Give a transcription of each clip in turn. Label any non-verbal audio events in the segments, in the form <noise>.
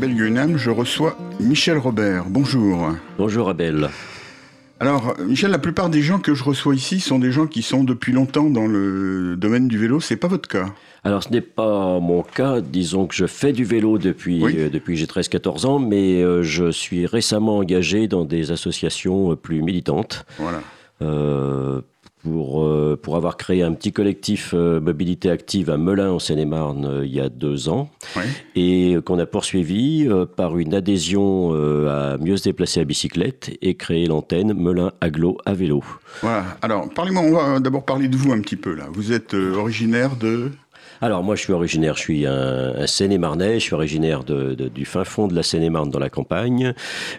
À Belguenam, je reçois Michel Robert. Bonjour. Bonjour Abel. Alors, Michel, la plupart des gens que je reçois ici sont des gens qui sont depuis longtemps dans le domaine du vélo. C'est pas votre cas? Alors, ce n'est pas mon cas. Disons que je fais du vélo depuis, Oui. euh, depuis j'ai 13-14 ans, mais euh, je suis récemment engagé dans des associations euh, plus militantes. Voilà. euh, pour, euh, pour avoir créé un petit collectif euh, mobilité active à Melun en Seine-et-Marne euh, il y a deux ans Ouais. et qu'on a poursuivi par une adhésion à mieux se déplacer à bicyclette et créer l'antenne Melun Aglo à vélo. Voilà. Alors, parlez-moi, on va d'abord parler de vous un petit peu là. Vous êtes originaire de. Alors moi je suis originaire, je suis un, un Seine-et-Marnais, je suis originaire de, de- du fin fond de la Seine-et-Marne dans la campagne,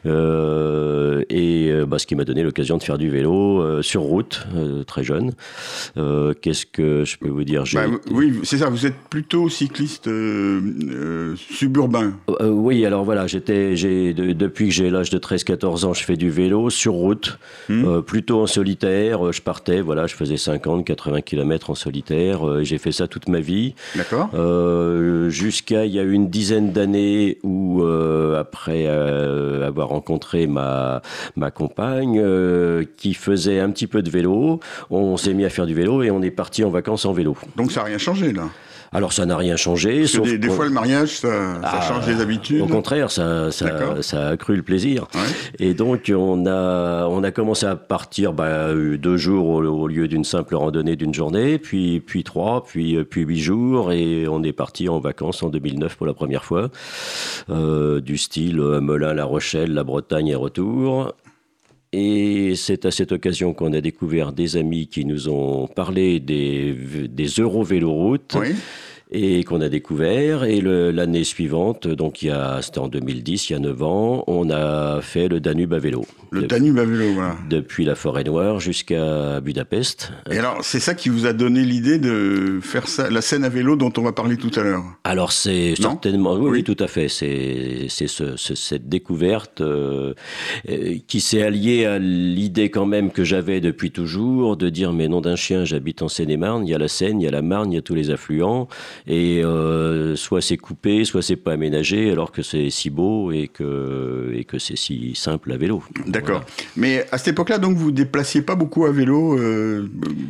euh, et euh, bah, ce qui m'a donné l'occasion de faire du vélo euh, sur route, euh, très jeune. Euh, Qu'est-ce que je peux vous dire? Bah, oui, c'est ça. Vous êtes plutôt cycliste euh, suburbain. Euh, oui, alors voilà, j'étais, j'ai, de- depuis que j'ai l'âge de 13-14 ans, je fais du vélo sur route, euh, plutôt en solitaire. Je partais, voilà, je faisais 50-80 km en solitaire. euh, j'ai fait ça toute ma vie. D'accord. Euh, jusqu'à il y a une dizaine d'années où, euh, après euh, avoir rencontré ma, ma compagne qui faisait un petit peu de vélo, on s'est mis à faire du vélo et on est parti en vacances en vélo. Donc ça n'a rien changé là. Alors ça n'a rien changé. Sauf des, des fois le mariage, ça, ça Ah, change les habitudes. Au contraire, ça, ça, a accru le plaisir. Ouais. Et donc, on a, on a commencé à partir bah, deux jours au, au lieu d'une simple randonnée d'une journée, puis, puis trois, puis, puis huit jours, et on est parti en vacances en 2009 pour la première fois, euh, du style euh, Melun, La Rochelle, la Bretagne et retour. Et c'est à cette occasion qu'on a découvert des amis qui nous ont parlé des, des Euro-Véloroutes Oui. Et qu'on a découvert. Et l'année suivante, donc il y a, c'était en 2010, il y a 9 ans, on a fait le Danube à vélo. Le De- Danube à vélo, voilà. depuis la Forêt Noire jusqu'à Budapest. Et alors, c'est ça qui vous a donné l'idée de faire ça, la scène à vélo dont on va parler tout à l'heure? Alors c'est certainement, oui, Oui. oui, tout à fait. C'est c'est ce, ce- cette découverte euh, euh, qui s'est alliée à l'idée quand même que j'avais depuis toujours de dire mais nom d'un chien, j'habite en Seine-et-Marne, il y a la Seine, il y a la Marne, il y a tous les affluents et euh, soit c'est coupé, soit c'est pas aménagé alors que c'est si beau et que et que c'est si simple à vélo. D'accord. Mais à cette époque-là, donc, vous déplaciez pas beaucoup à vélo euh,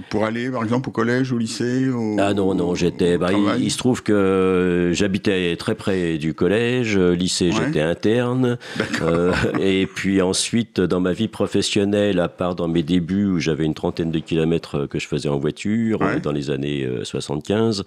pour aller, par exemple, au collège, au lycée au, Ah non, non, j'étais. bah, il, se trouve que j'habitais très près du collège, euh, lycée, Ouais. j'étais interne. D'accord. Euh, et puis ensuite, dans ma vie professionnelle, à part dans mes débuts où j'avais une trentaine de kilomètres que je faisais en voiture Ouais. euh, dans les années euh, 75.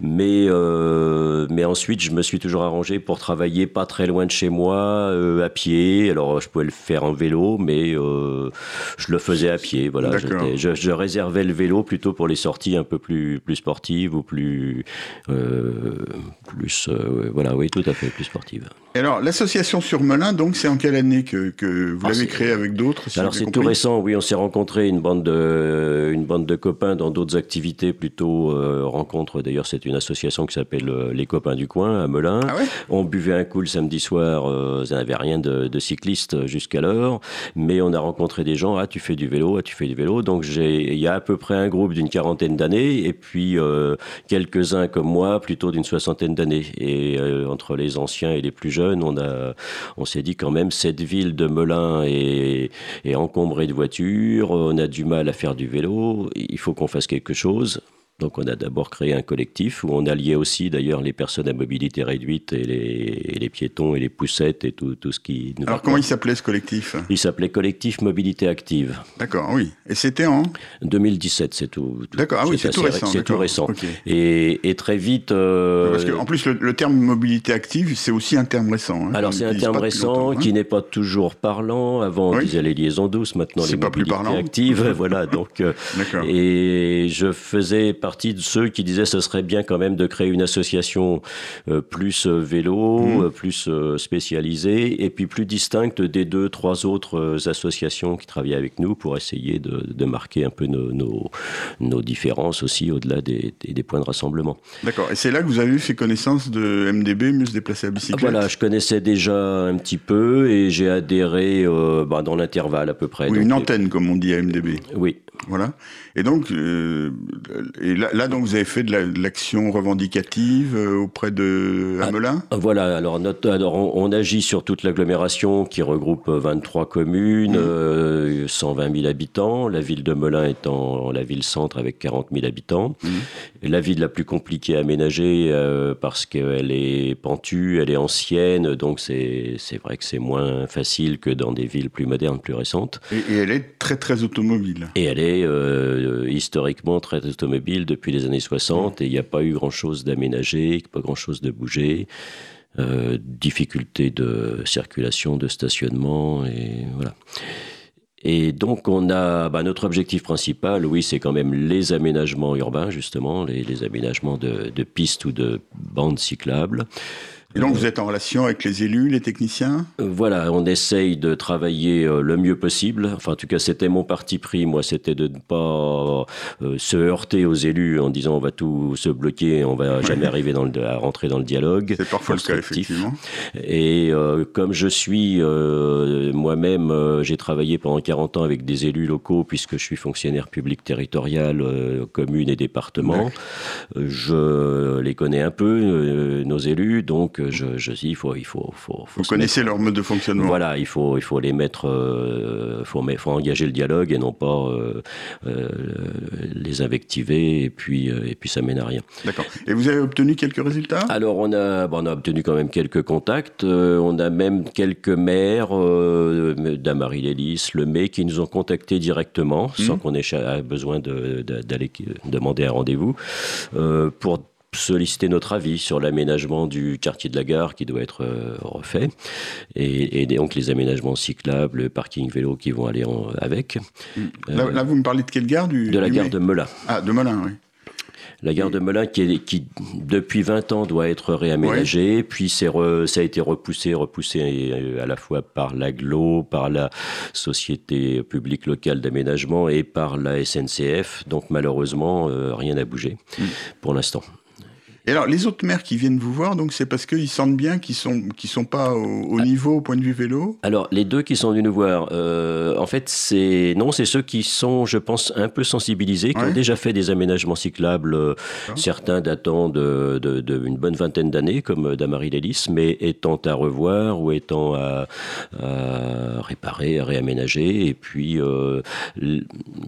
Mais, euh, mais ensuite, je me suis toujours arrangé pour travailler pas très loin de chez moi, euh, à pied. Alors, je pouvais le faire en vélo, mais euh, je le faisais à pied. Voilà, je, je réservais le vélo plutôt pour les sorties un peu plus, plus sportives ou plus. plus voilà, oui, tout à fait, plus sportives. Et alors, l'association sur Melun, donc, c'est en quelle année que, que vous Ah, l'avez créée avec d'autres si Alors c'est tout récent, oui, on s'est rencontrés une bande de une bande de copains dans d'autres activités plutôt rencontres. D'ailleurs, c'est une association qui s'appelle euh, les copains du coin à Melun. Ah ouais? On buvait un coup le samedi soir, euh, ça n'avait rien de, de cycliste jusqu'alors, mais on a rencontré des gens. Ah, tu fais du vélo, ah, tu fais du vélo. Donc j'ai, il y a à peu près un groupe d'une quarantaine d'années, et puis euh, quelques-uns comme moi, plutôt d'une soixantaine d'années. Et euh, entre les anciens et les plus jeunes, on a, on s'est dit quand même cette ville de Melun est, est encombrée de voitures. On a du mal à faire du vélo. Il faut qu'on fasse quelque chose. Donc on a d'abord créé un collectif où on alliait aussi d'ailleurs les personnes à mobilité réduite et les, et les piétons et les poussettes et tout, tout ce qui nous Alors, comment il s'appelait ce collectif? Il s'appelait Collectif Mobilité Active. D'accord, oui. Et c'était en? 2017, c'est tout. tout- D'accord, ah oui, c'est tout récent, C'est tout récent. Et, et très vite. euh, Parce qu'en plus, le, le terme mobilité active, c'est aussi un terme récent. hein, alors c'est un terme récent longtemps, hein. qui n'est pas toujours parlant. Avant on Oui. disait les liaisons douces, maintenant les pas plus mobilités parlant. actives. <laughs> voilà, donc euh. Et je faisais partie de ceux qui disaient ce serait bien quand même de créer une association euh, plus euh, vélo, Mhm. euh, plus spécialisée, et puis plus distincte des deux, trois autres associations qui travaillaient avec nous pour essayer de, de marquer un peu nos, nos, nos différences aussi au-delà des, des, des points de rassemblement. D'accord. Et c'est là que vous avez fait connaissance de MDB, mieux se déplacer à bicyclette. Voilà, je connaissais déjà un petit peu et j'ai adhéré euh, bah, dans l'intervalle à peu près. Oui, Donc, une antenne, comme on dit à MDB. Oui, Voilà. Et donc, euh, et là, donc, vous avez fait de l'action revendicative euh, auprès de Hamelin? ah, Voilà. Alors, notre, alors on, agit sur toute l'agglomération qui regroupe 23 communes, 120 mmh. 000 euh, habitants. La ville de Melun étant la ville centre avec 40 000 habitants. Mmh. La ville la plus compliquée à aménager parce qu'elle est pentue, elle est ancienne, donc c'est vrai que c'est moins facile que dans des villes plus modernes, plus récentes. Et, et elle est très très automobile. Et elle est euh, historiquement très automobile depuis les années 60 et il n'y a pas eu grand-chose d'aménagé, pas grand-chose de bougé. Euh, difficulté de circulation, de stationnement, et voilà. Et donc, on a bah, notre objectif principal, oui, c'est quand même les aménagements urbains, justement, les, aménagements de, pistes ou de bandes cyclables. Et donc vous êtes en relation avec les élus, les techniciens? Euh, Voilà, on essaye de travailler euh, le mieux possible. Enfin, en tout cas, c'était mon parti pris. Moi, c'était de ne pas euh, se heurter aux élus en disant on va tout se bloquer, on va <laughs> jamais arriver dans le, à rentrer dans le dialogue. C'est parfois le cas, effectivement. Et comme je suis moi-même, j'ai travaillé pendant 40 ans avec des élus locaux puisque je suis fonctionnaire public territorial, commune et département. Je les connais un peu, nos élus, donc je, je dis, il faut, il faut, faut, Vous connaissez leur mode de fonctionnement. Voilà, il faut, il faut les mettre, euh, faut, faut engager le dialogue et non pas euh, euh, les invectiver et puis, et puis ça mène à rien. D'accord. Et vous avez obtenu quelques résultats? Alors on a, on a obtenu quand même quelques contacts. on a même quelques maires d'Amarie Lélis, Le qui nous ont contactés directement, sans mmh. qu'on ait besoin d'aller de, demander un rendez-vous, pour solliciter notre avis sur l'aménagement du quartier de la gare qui doit être euh, refait et, donc les aménagements cyclables, le parking vélo qui vont aller avec. Là, vous me parlez de quelle gare De la gare de Melun. Ah, de Melun, oui. La gare de Melun qui, qui, depuis 20 ans, doit être réaménagée, puis ça a été repoussé, repoussé euh, à la fois par l'AGLO, par la Société publique locale d'aménagement et par la SNCF. Donc malheureusement, euh, rien n'a bougé mm. pour l'instant. Et alors, les autres maires qui viennent vous voir, donc c'est parce qu'ils sentent bien qu'ils sont qui sont pas au, ah. niveau au point de vue vélo. Alors, les deux qui sont venus nous voir, euh, en fait, c'est non, c'est ceux qui sont, je pense, un peu sensibilisés, qui ont déjà fait des aménagements cyclables, euh, certains datant de, de, de, une bonne vingtaine d'années, comme Damary Lélis, mais étant à revoir ou étant à, à réparer, à réaménager. Et puis, euh,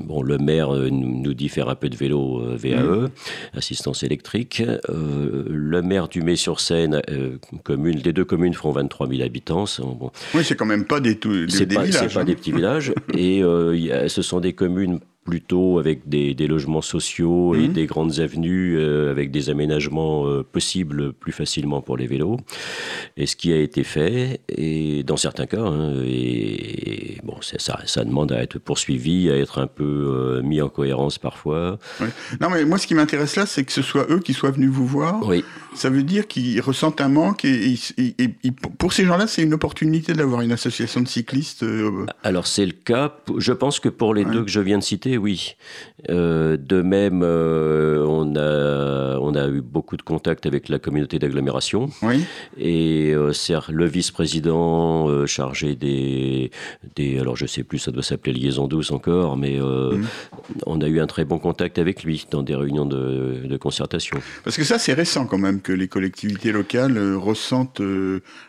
bon, le maire nous dit faire un peu de vélo VAE, mmh. assistance électrique. Euh, le maire du Mai-sur-Seine, euh, commune, les deux communes font 23 000 habitants. Bon. Oui, c'est quand même pas des, des, des villages. C'est pas hein. des petits villages. <laughs> et euh, ce sont des communes plutôt avec des, logements sociaux et mhm. des grandes avenues euh, avec des aménagements euh, possibles plus facilement pour les vélos. Et ce qui a été fait, et dans certains cas, hein, et, bon, ça, ça demande à être poursuivi, à être un peu euh, mis en cohérence parfois. Non, mais moi, ce qui m'intéresse là, c'est que ce soit eux qui soient venus vous voir. Oui. Ça veut dire qu'ils ressentent un manque et, pour ces gens-là, c'est une opportunité d'avoir une association de cyclistes. Alors c'est le cas. Je pense que pour les deux que je viens de citer, oui. Euh, de même, euh, on, a, on a eu beaucoup de contacts avec la communauté d'agglomération. Oui. Et euh, le vice-président chargé des, des. Alors, je sais plus, ça doit s'appeler Liaison douce encore, mais mhm. on a eu un très bon contact avec lui dans des réunions de, de concertation. Parce que ça, c'est récent quand même que les collectivités locales ressentent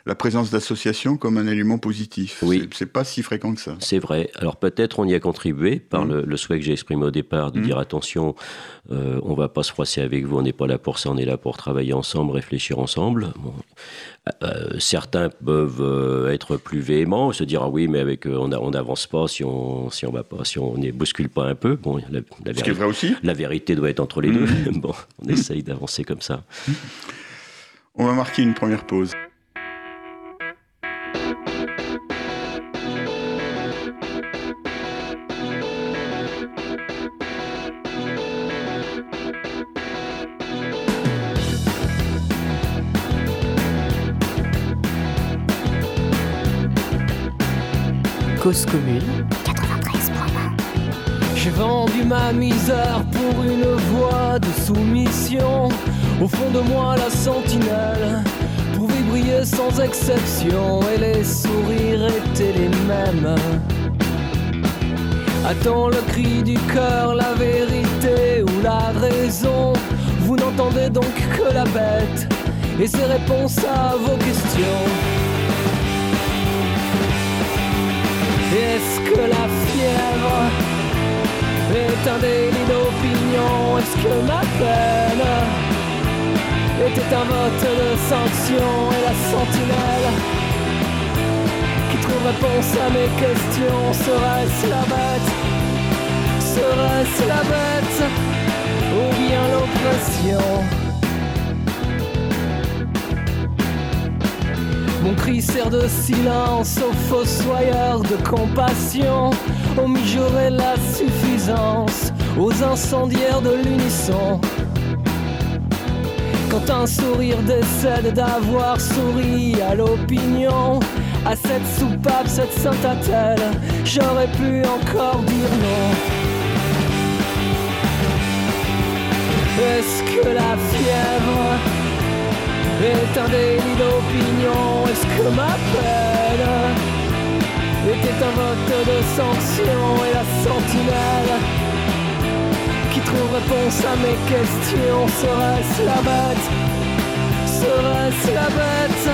la présence d'associations comme un élément positif. Oui. C'est pas si fréquent que ça. C'est vrai. Alors, peut-être on y a contribué par mhm. le, le souhait que j'ai exprimé au départ, de mmh. dire attention, euh, on va pas se froisser avec vous, on n'est pas là pour ça, on est là pour travailler ensemble, réfléchir ensemble. Euh, certains peuvent euh, être plus véhéments, se dire ah oui, mais avec on n'avance pas si on si on va pas, si on ne bouscule pas un peu. Bon, la, vérité, vrai aussi. La vérité doit être entre les deux. Mmh. <laughs> bon, on essaye d'avancer comme ça. On va marquer une première pause. J'ai vendu ma misère pour une voie de soumission. Au fond de moi, la sentinelle pouvait briller sans exception et les sourires étaient les mêmes. Attends le cri du cœur, la vérité ou la raison Vous n'entendez donc que la bête et ses réponses à vos questions. Est-ce que la fièvre est un délit d'opinion? Est-ce que ma peine était un vote de sanction? Et la sentinelle qui trouve réponse à mes questions serait-ce la bête? Serait-ce la bête? Ou bien l'oppression? Mon cri sert de silence aux fossoyeurs de compassion, aux mijaurés la suffisance, aux incendiaires de l'unisson. Quand un sourire décède d'avoir souri à l'opinion, à cette soupape, cette sainte j'aurais pu encore dire non. Est-ce que la fièvre est un délit d'opinion. Est-ce que ma peine était un vote de sanction et la sentinelle qui trouve réponse à mes questions serait-ce la bête? Serait-ce la bête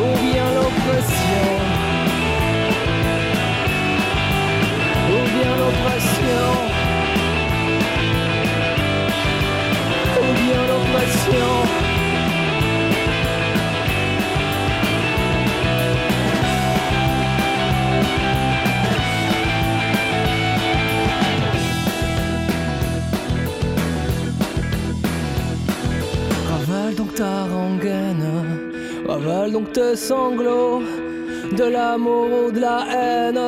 ou bien l'oppression? Ou bien l'oppression? Ou bien l'oppression? Ta rengaine, ravale donc tes sanglots, de l'amour ou de la haine,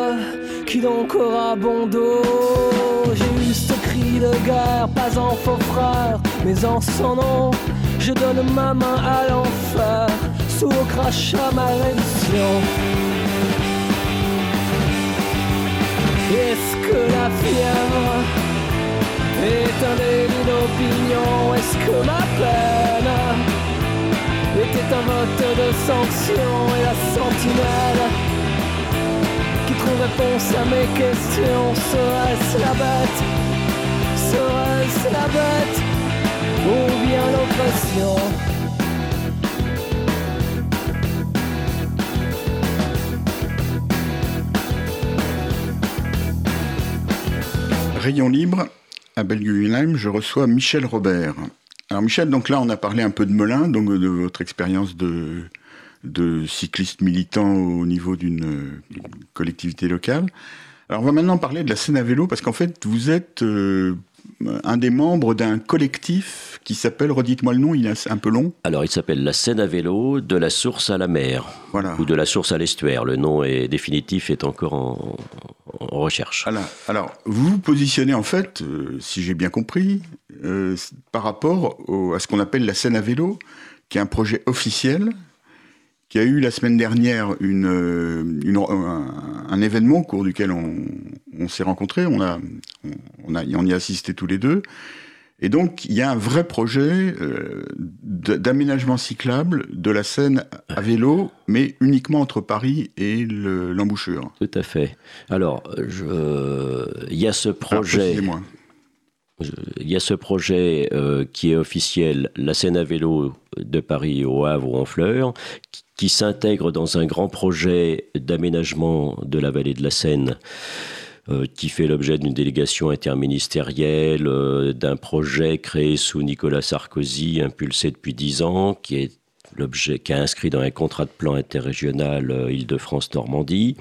qui donc aura bon dos. J'ai eu ce cri de guerre, pas en faux frère, mais en son nom, je donne ma main à l'enfer, sous au crachat ma. Est-ce que la fièvre est un délit d'opinion? Est-ce que ma peine était un vote de sanction et la sentinelle qui trouve réponse à mes questions. Serait-ce la bête? Serait-ce la bête? Ou bien l'oppression? Rayon libre, à Belguyenheim, je reçois Michel Robert. Alors Michel, donc là on a parlé un peu de Melun, donc de votre expérience de, de cycliste militant au niveau d'une collectivité locale. Alors on va maintenant parler de la scène à vélo parce qu'en fait vous êtes euh, un des membres d'un collectif qui s'appelle, redites-moi le nom, il est un peu long. Alors il s'appelle la scène à vélo de la source à la mer, voilà. ou de la source à l'estuaire. Le nom est définitif est encore en, recherche. Alors, alors, vous vous positionnez en fait, euh, si j'ai bien compris, euh, par rapport à ce qu'on appelle la scène à vélo, qui est un projet officiel, qui a eu la semaine dernière une, euh, un, événement au cours duquel on, s'est rencontrés, on, a, on, a, on y a assisté tous les deux. Et donc, il y a un vrai projet d'aménagement cyclable de la Seine à vélo, mais uniquement entre Paris et l'embouchure. Tout à fait. Alors, il y a ce projet. Il y a ce projet euh, qui est officiel, la Seine à vélo de Paris au Havre ou en Fleurs, qui, s'intègre dans un grand projet d'aménagement de la vallée de la Seine. Euh, qui fait l'objet d'une délégation interministérielle, euh, d'un projet créé sous Nicolas Sarkozy, impulsé depuis dix ans, qui est l'objet, qui inscrit dans un contrat de plan interrégional Île-de-France-Normandie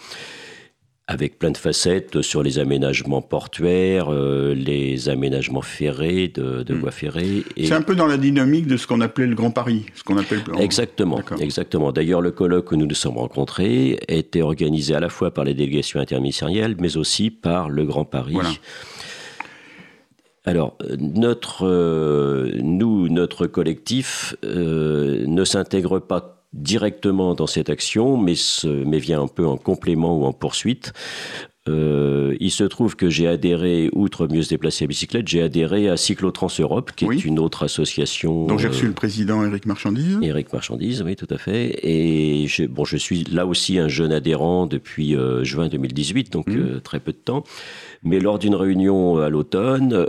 avec plein de facettes sur les aménagements portuaires, euh, les aménagements ferrés, de, de hmm. voies ferrées. C'est un peu dans la dynamique de ce qu'on appelait le Grand Paris, ce qu'on appelle. Exactement, exactement. D'ailleurs, le colloque où nous nous sommes rencontrés était organisé à la fois par les délégations interministérielles, mais aussi par le Grand Paris. Alors, notre, euh, nous, notre collectif euh, ne s'intègre pas directement dans cette action, mais, mais vient un peu en complément ou en poursuite. Euh, il se trouve que j'ai adhéré, outre mieux se déplacer à bicyclette, j'ai adhéré à Cyclotrans Europe, qui est une autre association. Donc j'ai reçu le président Éric Marchandise. Éric Marchandise, oui, tout à fait. Et je, bon, je suis là aussi un jeune adhérent depuis euh, juin 2018, donc mmh. euh, très peu de temps. Mais lors d'une réunion à l'automne,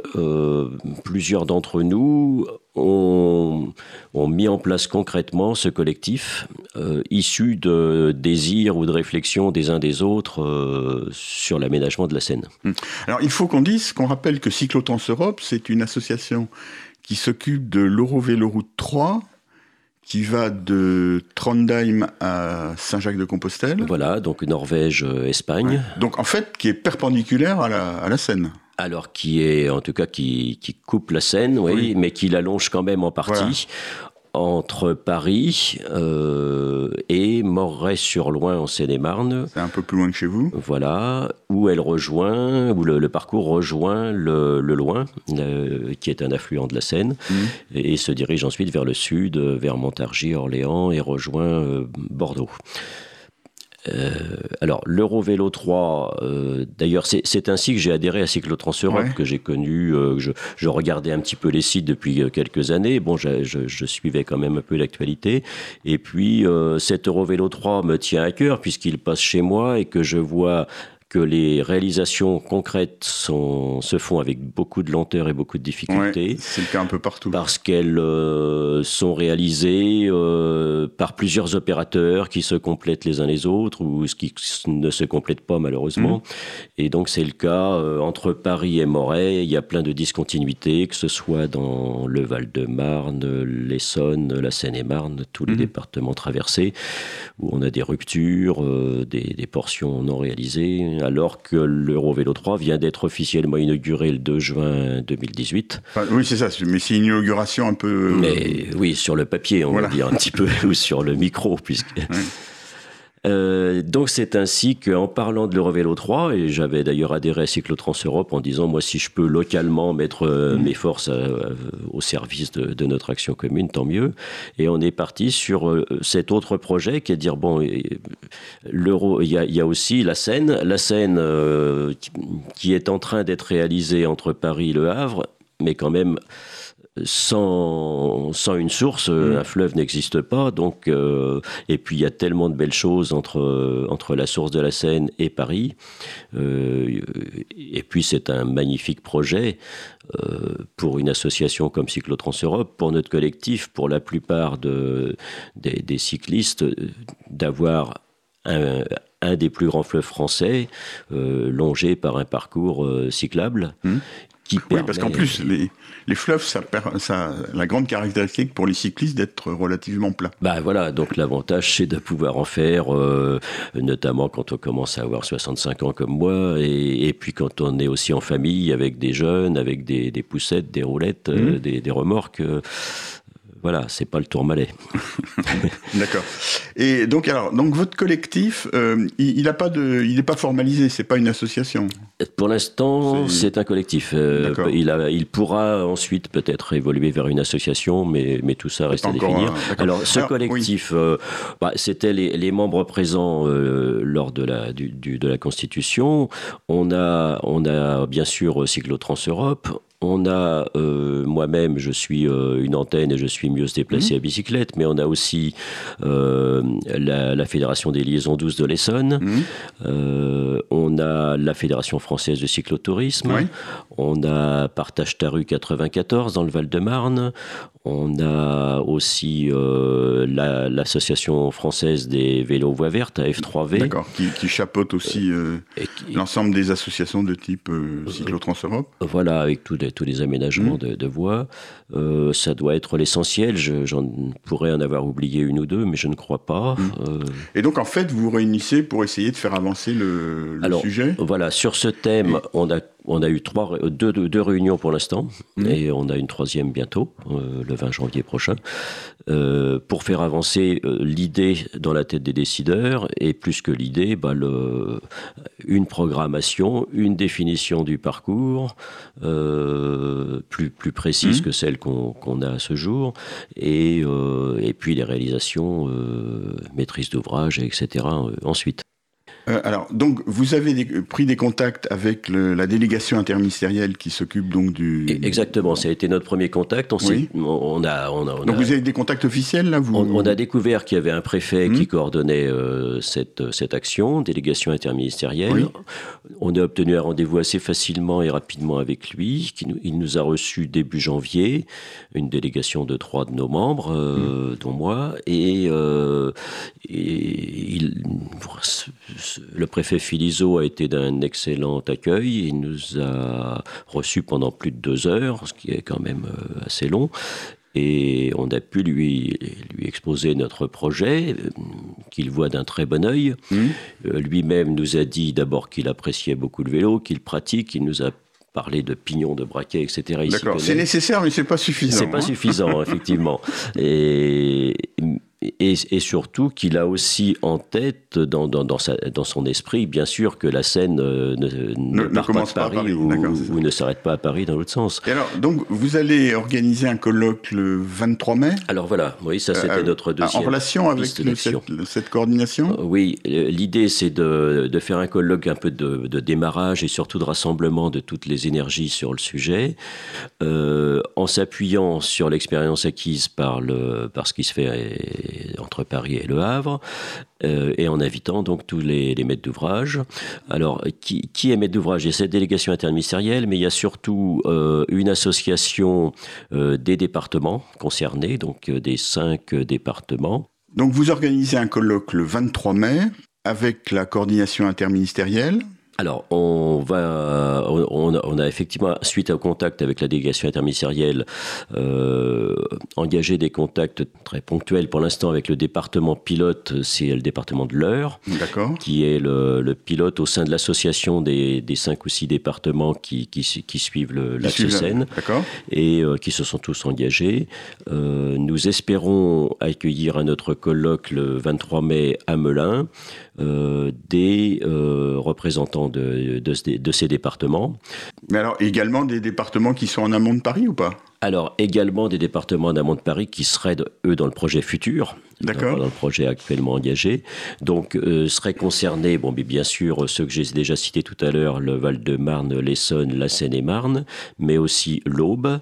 plusieurs d'entre nous ont, mis en place concrètement ce collectif issu de désirs ou de réflexions des uns des autres sur l'aménagement de la Seine. Hum. Alors il faut qu'on dise, qu'on rappelle que Cyclotrans Europe, c'est une association qui s'occupe de l'Eurovéloroute 3 qui va de Trondheim à Saint-Jacques-de-Compostelle. Voilà, donc Norvège, euh. Donc en fait, qui est perpendiculaire à la, à la Seine. Alors qui est, en tout cas, qui, qui coupe la Seine, oui, mais qui l'allonge quand même en partie entre Paris euh, et Moret-sur-Loing en Seine-et-Marne. C'est un peu plus loin que chez vous. Voilà, où elle rejoint, où le, parcours rejoint le, Loing, euh, qui est un affluent de la Seine, mmh. et, se dirige ensuite vers le sud, vers Montargis, Orléans, et rejoint euh, Bordeaux. Euh, alors, l'Eurovélo 3, euh, d'ailleurs, c'est ainsi que j'ai adhéré à Cyclotrans Europe, que j'ai connu. Euh, je, je, regardais un petit peu les sites depuis quelques années. Bon, je, je, suivais quand même un peu l'actualité. Et puis, cet Eurovélo 3 me tient à cœur, puisqu'il passe chez moi et que je vois que les réalisations concrètes sont, se font avec beaucoup de lenteur et beaucoup de difficulté. c'est le cas un peu partout. Parce qu'elles euh, sont réalisées euh, par plusieurs opérateurs qui se complètent les uns les autres ou qui ne se complètent pas malheureusement. Mmh. Et donc c'est le cas euh, entre Paris et Moret. Il y a plein de discontinuités, que ce soit dans le Val-de-Marne, l'Essonne, la Seine-et-Marne, tous les mmh. départements traversés, où on a des ruptures, des, des portions non réalisées alors que l'Eurovélo 3 vient d'être officiellement inauguré le 2 juin 2018. oui, c'est ça, mais c'est une inauguration un peu... Mais oui, sur le papier, on va dire un petit peu, <laughs> ou sur le micro, puisque... Euh, donc c'est ainsi qu'en parlant de l'Eurovélo 3, et j'avais d'ailleurs adhéré à Cyclotrans Europe en disant moi si je peux localement mettre euh, mmh. mes forces euh, au service de, notre action commune, tant mieux. Et on est parti sur cet autre projet qui est de dire bon, l'euro, il y, a aussi la Seine, la Seine qui est en train d'être réalisée entre Paris et Le Havre, mais quand même sans, sans une source, mm. un fleuve n'existe pas. Donc, euh, et puis il y a tellement de belles choses entre, entre la source de la Seine et Paris. Euh, et puis c'est un magnifique projet euh, pour une association comme Cyclotrans Europe, pour notre collectif, pour la plupart de, des, cyclistes, d'avoir un, un, des plus grands fleuves français, longé par un parcours cyclable. Mm oui, parce qu'en plus, les, les fleuves, ça, ça, la grande caractéristique pour les cyclistes d'être relativement plats. Bah voilà, donc l'avantage, c'est de pouvoir en faire, euh, notamment quand on commence à avoir 65 ans comme moi, et, et, puis quand on est aussi en famille avec des jeunes, avec des, des poussettes, des roulettes, euh, mmh. des, des, remorques. Voilà, c'est pas le tourmalet. <laughs> D'accord. Et donc, alors, donc votre collectif, euh, il n'est pas de, il pas formalisé, c'est pas une association. Pour l'instant, c'est un collectif. Euh, il, a, il pourra ensuite peut-être évoluer vers une association, mais, mais tout ça reste à définir. alors, ce collectif, euh, bah, c'était les, les, membres présents lors de la, du, de la Constitution. On a, on a bien sûr Cyclotrans Europe. On a, euh, moi-même, je suis euh, une antenne et je suis mieux se déplacer mmh. à bicyclette, mais on a aussi euh, la, Fédération des liaisons douces de l'Essonne, mmh. on a la Fédération française de cyclotourisme, on a Partage Taru 94 dans le Val-de-Marne, on a aussi l'Association française des vélos voies vertes, AF3V. D'accord, qui, qui, chapeaute aussi l'ensemble des associations de type Cyclotrans Europe. Voilà, avec tout tous les aménagements mmh. de, voies. Euh, ça doit être l'essentiel. J'en pourrais en avoir oublié une ou deux, mais je ne crois pas. Mmh. Euh, Et donc, en fait, vous vous réunissez pour essayer de faire avancer le, le sujet? Voilà, sur ce thème, on a on a eu trois, deux, deux, réunions pour l'instant, mmh. et on a une troisième bientôt, euh, le 20 janvier prochain, euh, pour faire avancer euh, l'idée dans la tête des décideurs, et plus que l'idée, bah, le, une programmation, une définition du parcours, plus, plus précise mmh. que celle qu'on a à ce jour, et, et puis les réalisations, maîtrise d'ouvrage, etc. ensuite. Euh, alors, donc, vous avez des- pris des contacts avec le- la délégation interministérielle qui s'occupe donc du. Et- Exactement, ça a été notre premier contact. On, Oui. on a, on a, on Donc, a- vous avez des contacts officiels là vous... on, on a découvert qu'il y avait un préfet Hmm. qui coordonnait euh, cette, cette action, délégation interministérielle. Oui. On a obtenu un rendez-vous assez facilement et rapidement avec lui. Qui nous- il nous a reçus début janvier, une délégation de trois de nos membres, euh, Hmm. dont moi. Et, euh, et il- le préfet Filizo a été d'un excellent accueil. Il nous a reçus pendant plus de deux heures, ce qui est quand même euh, assez long. Et on a pu lui, lui exposer notre projet, euh, qu'il voit d'un très bon œil. Mhm. Euh, Lui-même nous a dit d'abord qu'il appréciait beaucoup le vélo, qu'il pratique, il nous a parlé de pignons, de braquets, etc. D'accord. C'est nécessaire, mais c'est pas suffisant. C'est pas hein. suffisant, <laughs> effectivement. Et, et, et surtout qu'il a aussi en tête, dans, dans, dans, sa- dans son esprit, bien sûr, que la scène euh, ne, ne, ne part commence pas à Paris, Paris, ou, ne s'arrête pas à Paris dans l'autre sens. Et alors, donc, vous allez organiser un colloque le 23 mai Alors voilà, oui, ça c'était euh, notre deuxième. En relation avec le- cette, cette coordination Euh, Oui, euh, l'idée c'est de, de faire un colloque un peu de, de démarrage et surtout de rassemblement de toutes les énergies sur le sujet, euh, en s'appuyant sur l'expérience acquise par, le, par ce qui se fait entre Paris et Le Havre, euh, et en invitant donc tous les, maîtres d'ouvrage. Alors, qui, qui est maître d'ouvrage? Il y a cette délégation interministérielle, mais il y a surtout euh, une association euh, des départements concernés, donc des cinq départements. Donc, vous organisez un colloque le 23 mai avec la coordination interministérielle. Alors, on va, on a, on a effectivement, suite au contact avec la délégation interministérielle, euh, engagé des contacts très ponctuels pour l'instant avec le département pilote, c'est le département de l'Eure, qui est le, le pilote au sein de l'association des, des cinq ou six départements qui, qui, qui suivent l'axe Seine. et euh, qui se sont tous engagés. Euh, nous espérons accueillir un autre colloque le 23 mai à Melun euh, des euh, représentants de, de, ce- de ces départements. Mais alors, également des départements qui sont en amont de Paris ou pas? Alors également des départements d'amont de Paris qui seraient, eux, dans le projet futur. D'accord. Dans, le projet actuellement engagé. Donc, euh, seraient concernés, bon, mais bien sûr, ceux que j'ai déjà cités tout à l'heure, le Val-de-Marne, l'Essonne, la Seine-et-Marne, mais aussi l'Aube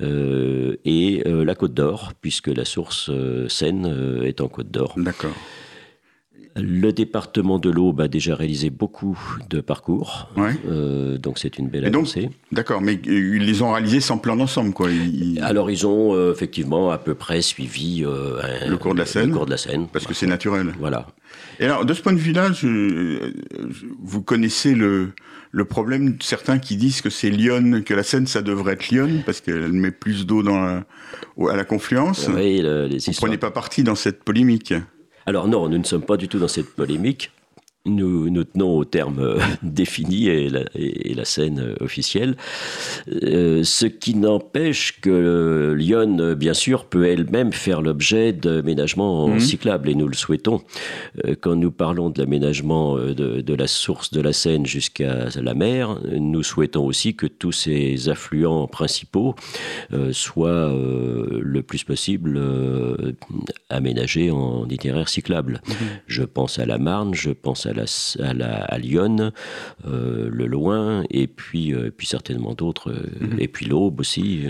euh, et euh, la Côte d'Or, puisque la source euh, Seine est en Côte d'Or. D'accord. Le département de l'Aube a déjà réalisé beaucoup de parcours, Ouais. euh, donc c'est une belle avancée. D'accord, mais euh, ils les ont réalisés sans plan d'ensemble, quoi. Ils- ils- Alors, ils ont euh, effectivement à peu près suivi euh, un- Le cours de la Seine Le cours de la Seine. Parce que c'est naturel. Voilà. Et alors, de ce point de vue-là, je- je- vous connaissez le, le problème de certains qui disent que c'est Lyon, que la Seine, ça devrait être Lyon, parce qu'elle met plus d'eau dans la- au- à la confluence. Oui, le- les Vous histoires- prenez pas parti dans cette polémique. Alors non, nous ne sommes pas du tout dans cette polémique. Nous, nous tenons aux termes euh, <laughs> définis et la, et la scène euh, officielle. Euh, ce qui n'empêche que Lyon, bien sûr, peut elle-même faire l'objet d'aménagements Mhm. cyclables et nous le souhaitons. Euh, Quand nous parlons de l'aménagement de, de la source de la Seine jusqu'à la mer, nous souhaitons aussi que tous ces affluents principaux euh, soient le plus possible aménagés en itinéraire cyclable. Je pense à la Marne, je pense à, la, à, la- à Lyon, euh, le Loing, et puis, euh, puis certainement d'autres, euh, et puis l'Aube aussi.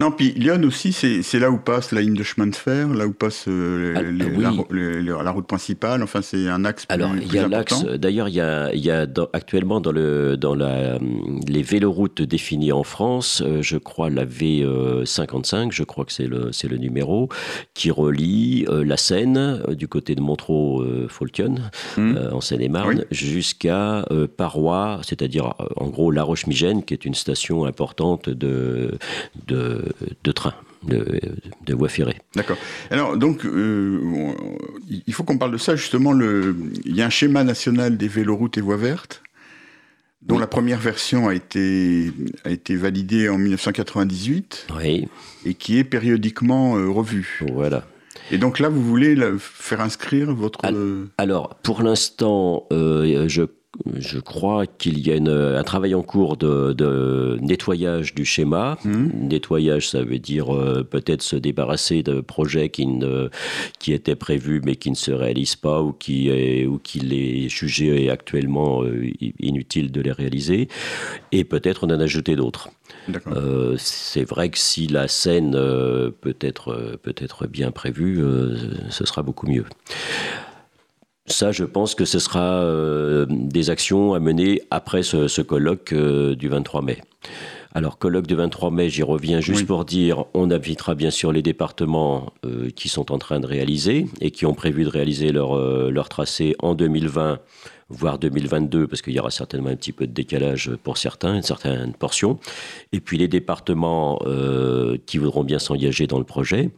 Euh. Non, puis Lyon aussi, c'est là où passe la ligne de chemin de fer, là où passe euh, Ah, les- oui. la, les- route principale. Enfin, c'est un axe plus, Alors, il y a l'axe. D'ailleurs, il y a, il y a dans- actuellement dans, le, dans la, hum, les véloroutes définies en France, euh, je crois la V55, je crois que c'est le, le numéro, qui relie euh, la Seine, euh, du côté de Montreux-Foltion, Mhm. euh, en Seine-et-Marne, jusqu'à euh, Parois, c'est-à-dire euh, en gros La Roche-Migène, qui est une station importante de, de, de train, de, de voie ferrée. D'accord. Alors, donc, euh, il faut qu'on parle de ça, justement. Le, il y a un schéma national des véloroutes et voies vertes, dont Oui. la première version a été, a été validée en 1998 Oui, et qui est périodiquement euh, revue. voilà. Et donc là, vous voulez faire inscrire votre... Al- Alors, pour l'instant, euh, je je crois qu'il y a une, un travail en cours de, de nettoyage du schéma. Mmh. Nettoyage, ça veut dire euh, peut-être se débarrasser de projets qui, ne, qui étaient prévus mais qui ne se réalisent pas ou qui est, ou qu'il est jugé actuellement euh, inutile de les réaliser. Et peut-être en ajouter d'autres. Euh, c'est vrai que si la scène peut, être, peut être bien prévue, ce sera beaucoup mieux. Ça, je pense que ce sera euh, des actions à mener après ce, ce colloque euh, du 23 mai. Alors, colloque du 23 mai, j'y reviens juste Oui. pour dire, on invitera bien sûr les départements euh, qui sont en train de réaliser et qui ont prévu de réaliser leur, leur tracé en 2020, voire 2022, parce qu'il y aura certainement un petit peu de décalage pour certains, une certaine portion. Et puis les départements qui voudront bien s'engager dans le projet.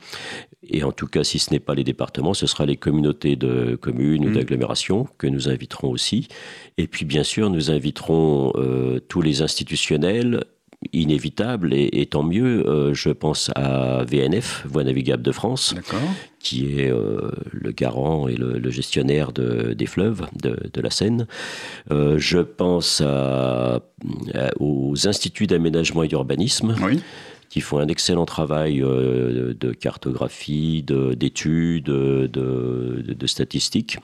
Et en tout cas, si ce n'est pas les départements, ce sera les communautés de communes ou Mm. d'agglomération que nous inviterons aussi. Et puis, bien sûr, nous inviterons euh, tous les institutionnels inévitables et, et tant mieux. Euh, je pense à VNF, Voies navigables de France, qui est euh, le garant et le, le gestionnaire de- des fleuves de, de la Seine. Euh, je pense à- à- aux instituts d'aménagement et d'urbanisme Oui. Qui font un excellent travail euh, de cartographie, de- d'études, de, de, de statistiques.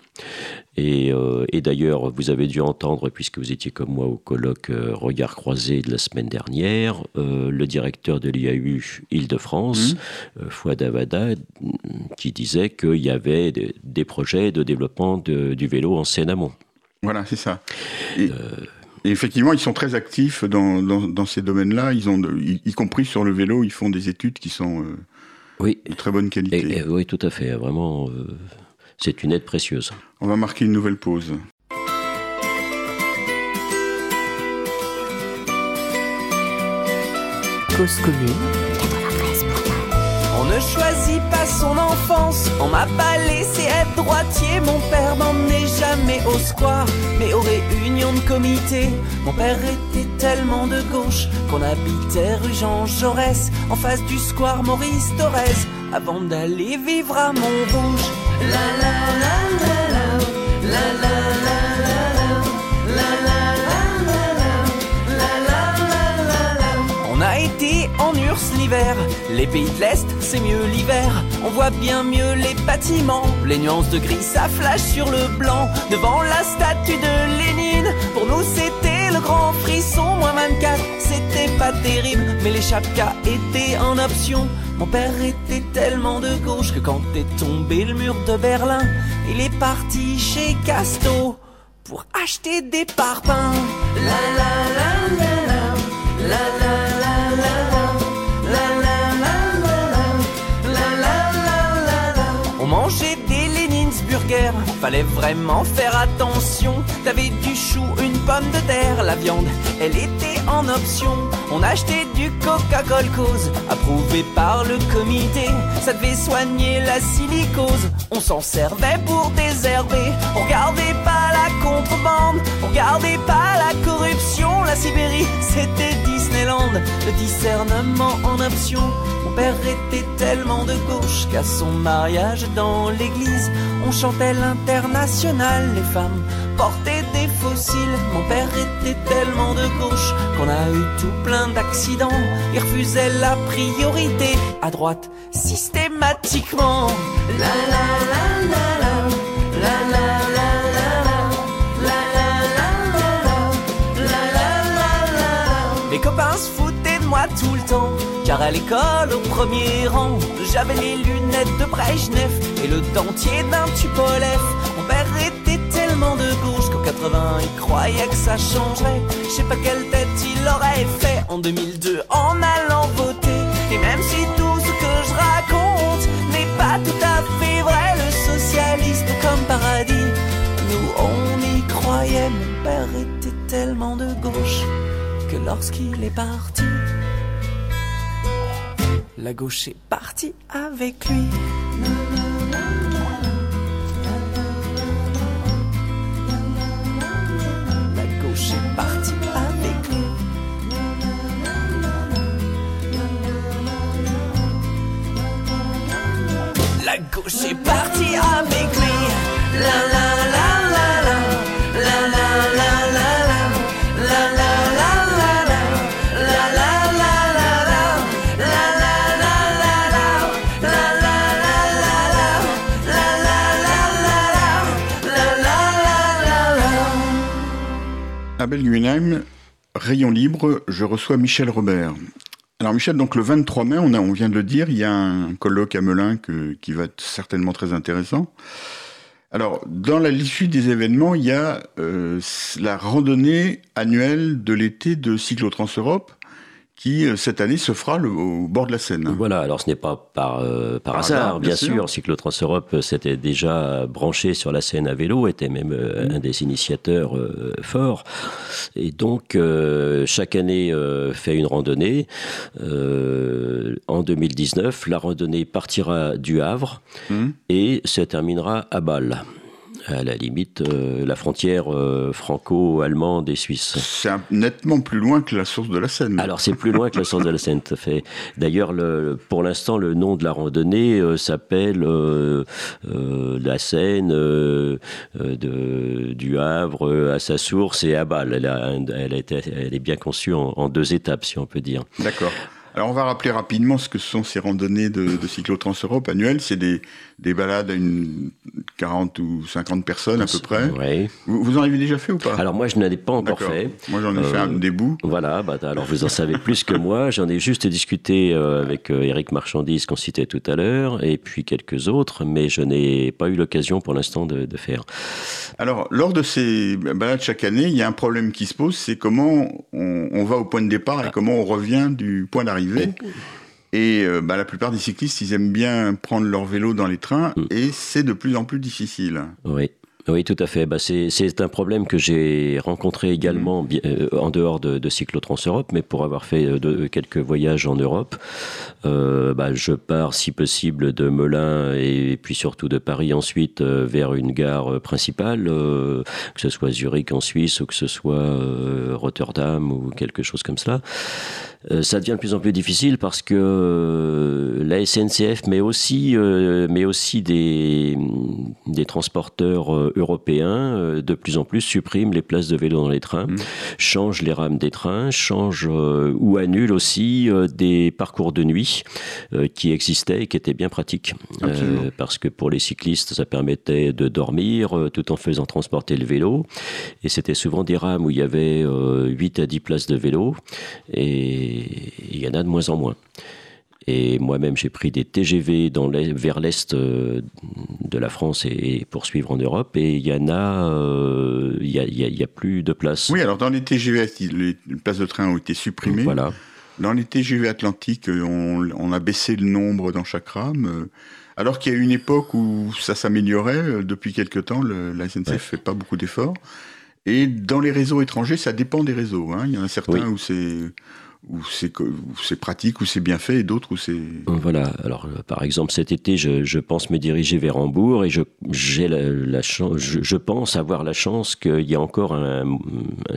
Et, euh, et d'ailleurs, vous avez dû entendre, puisque vous étiez comme moi au colloque euh, Regard croisé de la semaine dernière, le directeur de l'IAU Île-de-France, euh, Fouad Avada, qui disait qu'il y avait des, des projets de développement de- du vélo en Seine-Amont. Voilà, c'est ça. Et, et effectivement, ils sont très actifs dans, dans, dans ces domaines-là. Ils ont, y, y compris sur le vélo, ils font des études qui sont euh, Oui, de très bonne qualité. et- et- oui, tout à fait. Vraiment, euh, c'est une aide précieuse. On va marquer une nouvelle pause. Cause commune. On ne choisit pas son enfance. On m'a pas laissé être Mon père m'emmenait jamais au square, mais aux réunions de comité. Mon père était tellement de gauche qu'on habitait rue Jean Jaurès, en face du square Maurice Thorez, avant d'aller vivre à Montrouge. La la la, la la la la les pays de l'Est c'est mieux l'hiver, on voit bien mieux les bâtiments, les nuances de gris ça flash sur le blanc, devant la statue de Lénine, pour nous c'était le grand frisson, moins 24, c'était pas terrible, mais les chapkas étaient en option, mon père était tellement de gauche que quand est tombé le mur de Berlin, il est parti chez Casto pour acheter des parpaings. La la la la la, la la la la mangeait des Leninsburger, fallait vraiment faire attention. T'avais du chou, une pomme de terre, la viande, elle était en option. On achetait du Coca-Cola cause, approuvé par le comité. Ça devait soigner la silicose. On s'en servait pour désherber. On regardait pas la contrebande, on regardait pas la corruption. La Sibérie, c'était Disneyland. Le discernement en option. Mon père était tellement de gauche qu'à son mariage dans l'église, on chantait l'international. Les femmes portaient des fossiles. Mon père était tellement de gauche qu'on a eu tout plein d'accidents. Il refusait la priorité à droite systématiquement. La la la la. Mes copains se foutaient de moi tout le temps, car à l'école au premier rang, j'avais les lunettes de Brejnev et le dentier d'un Tupolev. Mon père était tellement de gauche qu'en 80 il croyait que ça changerait. Je sais pas quelle tête il aurait fait en 2002 en allant voter. Et même si tout ce que je raconte n'est pas tout à fait vrai, le socialisme comme paradis, nous on y croyait. Mon père était tellement de gauche que lorsqu'il est parti, la gauche est partie avec lui. La gauche est partie avec lui. La gauche est partie avec lui. La la Abel Rayon libre, je reçois Michel Robert. Alors Michel, donc le 23 mai, on, vient de le dire, il y a un colloque à Melun qui va être certainement très intéressant. Alors, dans la l'issue des événements, il y a euh, la randonnée annuelle de l'été de Cyclotrans Europe qui euh, cette année se fera au bord de la Seine. Voilà, alors ce n'est pas par, euh, par, hasard, bien, sûr. Cyclotrans Europe s'était déjà branché sur la Seine à vélo, était même euh, un des initiateurs forts. Et donc, chaque année fait une randonnée. en 2019, la randonnée partira du Havre mmh. et se terminera à Bâle à la limite euh, la frontière euh, franco-allemande et suisse. C'est nettement plus loin que la source de la Seine. Alors c'est plus loin que la source de la Seine, tout à fait. D'ailleurs, pour l'instant, le nom de la randonnée euh, s'appelle la Seine de, du Havre à sa source et à Bâle. Elle, elle, elle est bien conçue en deux étapes, si on peut dire. D'accord. Alors on va rappeler rapidement ce que sont ces randonnées de, de Cyclotrans Europe annuelles. C'est des, des balades à une 40 ou 50 personnes à peu près. Vous, en avez déjà fait ou pas? Alors moi je n'en ai pas encore fait. Moi j'en ai fait un euh, des bouts. Voilà, bah, alors vous en savez plus que moi. <laughs> J'en ai juste discuté euh, avec Eric euh, Marchandise qu'on citait tout à l'heure et puis quelques autres, mais je n'ai pas eu l'occasion pour l'instant de, de, faire. Alors lors de ces balades chaque année, il y a un problème qui se pose, c'est comment on, on, va au point de départ et ah. comment on revient du point d'arrivée. Et euh, bah, la plupart des cyclistes, ils aiment bien prendre leur vélo dans les trains, mm. et c'est de plus en plus difficile. Oui. Oui, tout à fait. Bah, c'est un problème que j'ai rencontré également mm. euh, en dehors de, de Cyclotrans Europe, mais pour avoir fait euh, de, quelques voyages en Europe, euh, bah, je pars si possible de Melun et, puis surtout de Paris ensuite vers une gare principale, que ce soit Zurich en Suisse ou que ce soit Rotterdam ou quelque chose comme cela. Ça devient de plus en plus difficile parce que la SNCF, mais aussi, mais aussi des, des transporteurs européens, euh, de plus en plus, suppriment les places de vélo dans les trains, mmh. changent les rames des trains, changent euh, ou annulent aussi euh, des parcours de nuit qui existaient et qui étaient bien pratiques. parce que pour les cyclistes, ça permettait de dormir tout en faisant transporter le vélo. Et c'était souvent des rames où il y avait 8 à 10 places de vélo. Et il y en a de moins en moins. Et moi-même, j'ai pris des TGV dans vers l'est euh, de la France et, pour suivre en Europe. Et il y en a, euh, il y, a, plus de place. Oui, alors dans les TGV, les places de train ont été supprimées. Voilà. Dans les TGV Atlantiques, on, a baissé le nombre dans chaque rame. Alors qu'il y a une époque où ça s'améliorait, depuis quelque temps, le, la SNCF ne fait pas beaucoup d'efforts. Et dans les réseaux étrangers, ça dépend des réseaux. Hein. Il y en a certains où c'est où c'est pratique, où c'est bien fait, et d'autres où c'est... Voilà, alors euh, par exemple cet été, je, pense me diriger vers Hambourg, et je, pense avoir la chance qu'il y a encore un,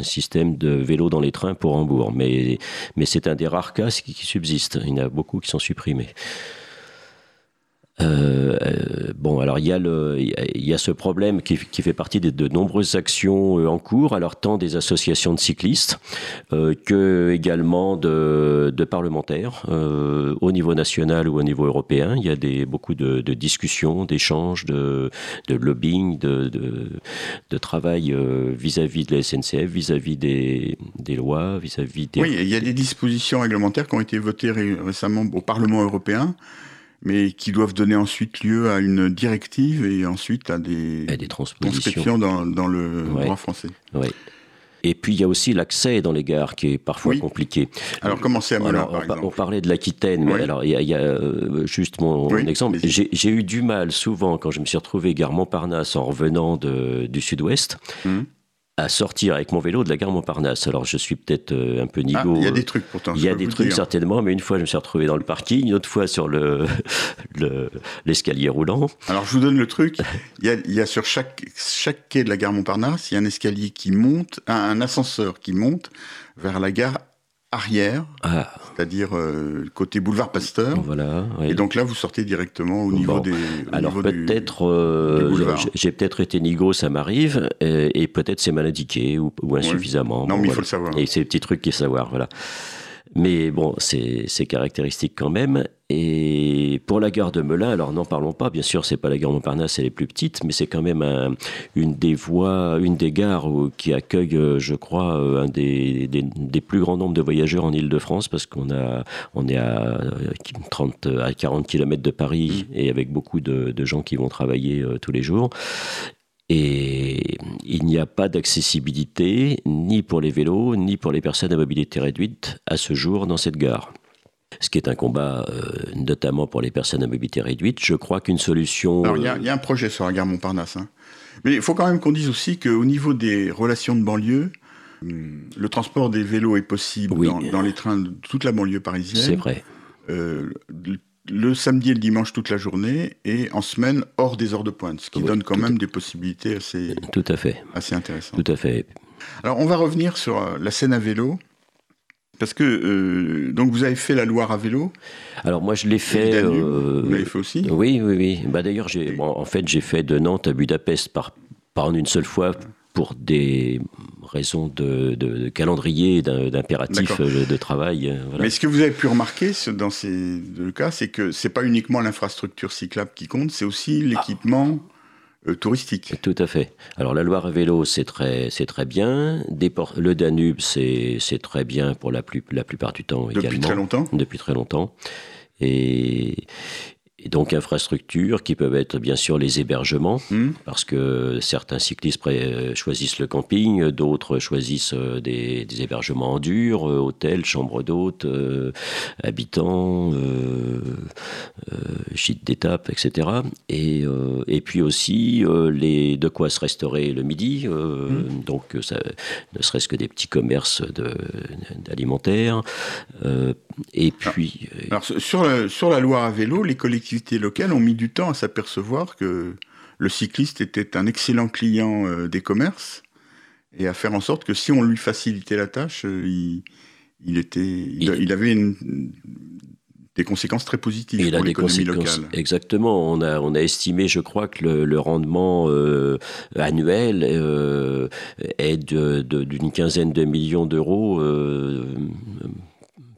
système de vélo dans les trains pour Hambourg, mais, mais c'est un des rares cas qui, qui subsiste, il y en a beaucoup qui sont supprimés. Euh, euh, bon, alors il y, a ce problème qui, fait partie de, nombreuses actions euh, en cours, alors tant des associations de cyclistes euh, que également de, parlementaires au niveau national ou au niveau européen. Il y a beaucoup de, discussions, d'échanges, de, lobbying, de, travail vis-à-vis de la SNCF, vis-à-vis des, lois, vis-à-vis des... Oui, il y a des dispositions réglementaires qui ont été votées récemment au Parlement européen mais qui doivent donner ensuite lieu à une directive et ensuite à des, des transcriptions dans, dans le droit français. Oui. Et puis il y a aussi l'accès dans les gares qui est parfois compliqué. Alors comment c'est à Melun, par on, on parlait de l'Aquitaine, mais alors il y a, il y a euh, juste mon, exemple. J'ai eu du mal souvent quand je me suis retrouvé gare Montparnasse en revenant de, du sud-ouest. Hum à sortir avec mon vélo de la gare Montparnasse. Alors je suis peut-être euh, un peu nigo. Ah, il y a des trucs pourtant. Il y a des trucs certainement, mais une fois je me suis retrouvé dans le parking, une autre fois sur <laughs> le l'escalier roulant. Alors je vous donne le truc. Il y a, il y a sur chaque chaque quai de la gare Montparnasse, il y a un escalier qui monte, un, un ascenseur qui monte vers la gare arrière, ah. c'est-à-dire euh, côté boulevard Pasteur. Voilà. Oui. Et donc là, vous sortez directement au niveau des. Au Alors peut-être, euh, j'ai peut-être été nigo, ça m'arrive, et, et peut-être c'est mal indiqué ou, ou insuffisamment. Non, bon, mais voilà. il faut le savoir. Et c'est des petits trucs qu'il faut savoir, voilà. Mais bon, c'est caractéristique quand même. Et pour la gare de Melun, alors n'en parlons pas, bien sûr, c'est pas la gare Montparnasse, elle est plus petite, mais c'est quand même une des voies, une des gares qui accueille, euh, je crois, euh, un des, des, plus grands nombres de voyageurs en Ile-de-France, parce qu'on a, on est à 30 à 40 km de Paris mmh. et avec beaucoup de, de gens qui vont travailler euh, tous les jours. Et il n'y a pas d'accessibilité ni pour les vélos, ni pour les personnes à mobilité réduite à ce jour dans cette gare. Ce qui est un combat euh, notamment pour les personnes à mobilité réduite. Je crois qu'une solution... Alors il y, a un projet sur la gare Montparnasse. Hein. Mais il faut quand même qu'on dise aussi qu'au niveau des relations de banlieue, hum, le transport des vélos est possible dans, les trains de toute la banlieue parisienne. C'est vrai. Euh, le samedi et le dimanche toute la journée et en semaine hors des heures de pointe, ce qui donne quand même des possibilités assez, tout à fait. assez intéressantes. Tout à fait. Alors on va revenir sur euh, la scène à vélo. Parce que euh, donc vous avez fait la Loire à vélo. Alors moi je l'ai fait. Euh, vous l'avez fait aussi. Oui oui oui. Bah d'ailleurs j'ai en fait j'ai fait de Nantes à Budapest par par en une seule fois pour des raisons de, calendrier, d'impératif euh, de travail. Euh, Mais ce que vous avez pu remarquer dans ces deux cas, c'est que c'est pas uniquement l'infrastructure cyclable qui compte, c'est aussi l'équipement. Euh, touristique. Tout à fait. Alors la Loire à vélo, c'est très, c'est très bien. le Danube, c'est, très bien pour la, plus, la plupart du temps également. Depuis très longtemps. Depuis très longtemps. Et, et donc infrastructures qui peuvent être bien sûr les hébergements, hmm. parce que certains cyclistes choisissent le camping, d'autres choisissent euh, des, hébergements en dur, euh, hôtels, chambres d'hôtes, euh, habitants, euh, gîtes d'étape, etc. Et, et puis aussi les, de quoi se restaurer le midi, hmm. donc ça, ne serait-ce que des petits commerces d'alimentaires. et puis... Alors, sur, la, sur la Loire à vélo, les collectivités locales ont mis du temps à s'apercevoir que le cycliste était un excellent client euh, des commerces et à faire en sorte que si on lui facilitait la tâche, euh, il, était, il, avait des conséquences très positives pour l'économie locale. Exactement. On a, on a estimé, je crois, que le, rendement euh, annuel est d'une quinzaine de millions d'euros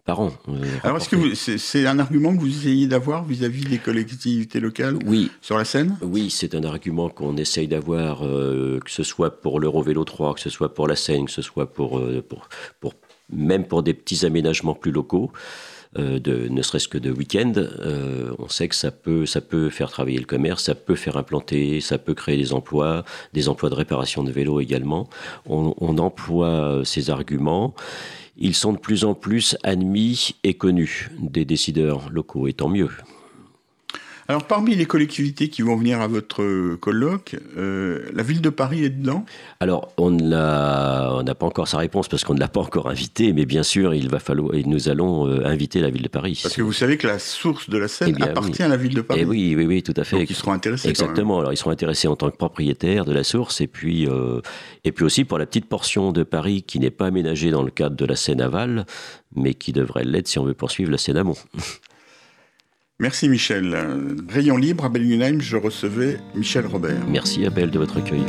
par an. Euh, Alors, est-ce que c'est un argument que vous essayez d'avoir vis-à-vis des collectivités locales oui. sur la Seine Oui, c'est un argument qu'on essaye d'avoir, euh, que ce soit pour l'Eurovélo 3, que ce soit pour la Seine, que ce soit pour, euh, pour, pour même pour des petits aménagements plus locaux. De, ne serait-ce que de week-end, on sait que ça peut, ça peut faire travailler le commerce, ça peut faire implanter, ça peut créer des emplois, des emplois de réparation de vélos également. On, on emploie ces arguments ils sont de plus en plus admis et connus des décideurs locaux, et tant mieux. Alors, parmi les collectivités qui vont venir à votre colloque, euh, la ville de Paris est dedans? Alors, on n'a pas encore sa réponse parce qu'on ne l'a pas encore invité, mais bien sûr, il va falloir, nous allons euh, inviter la ville de Paris. Parce que vous savez que la source de la Seine eh appartient à la ville de Paris. Et eh oui, oui, oui, tout à fait. Donc, ils seront intéressés. Exactement. Alors, ils seront intéressés en tant que propriétaires de la source, et puis, euh, et puis aussi pour la petite portion de Paris qui n'est pas aménagée dans le cadre de la Seine aval, mais qui devrait l'être si on veut poursuivre la Seine amont. <laughs> Merci Michel. Rayon libre à Bellingham, je recevais Michel Robert. Merci Abel de votre accueil.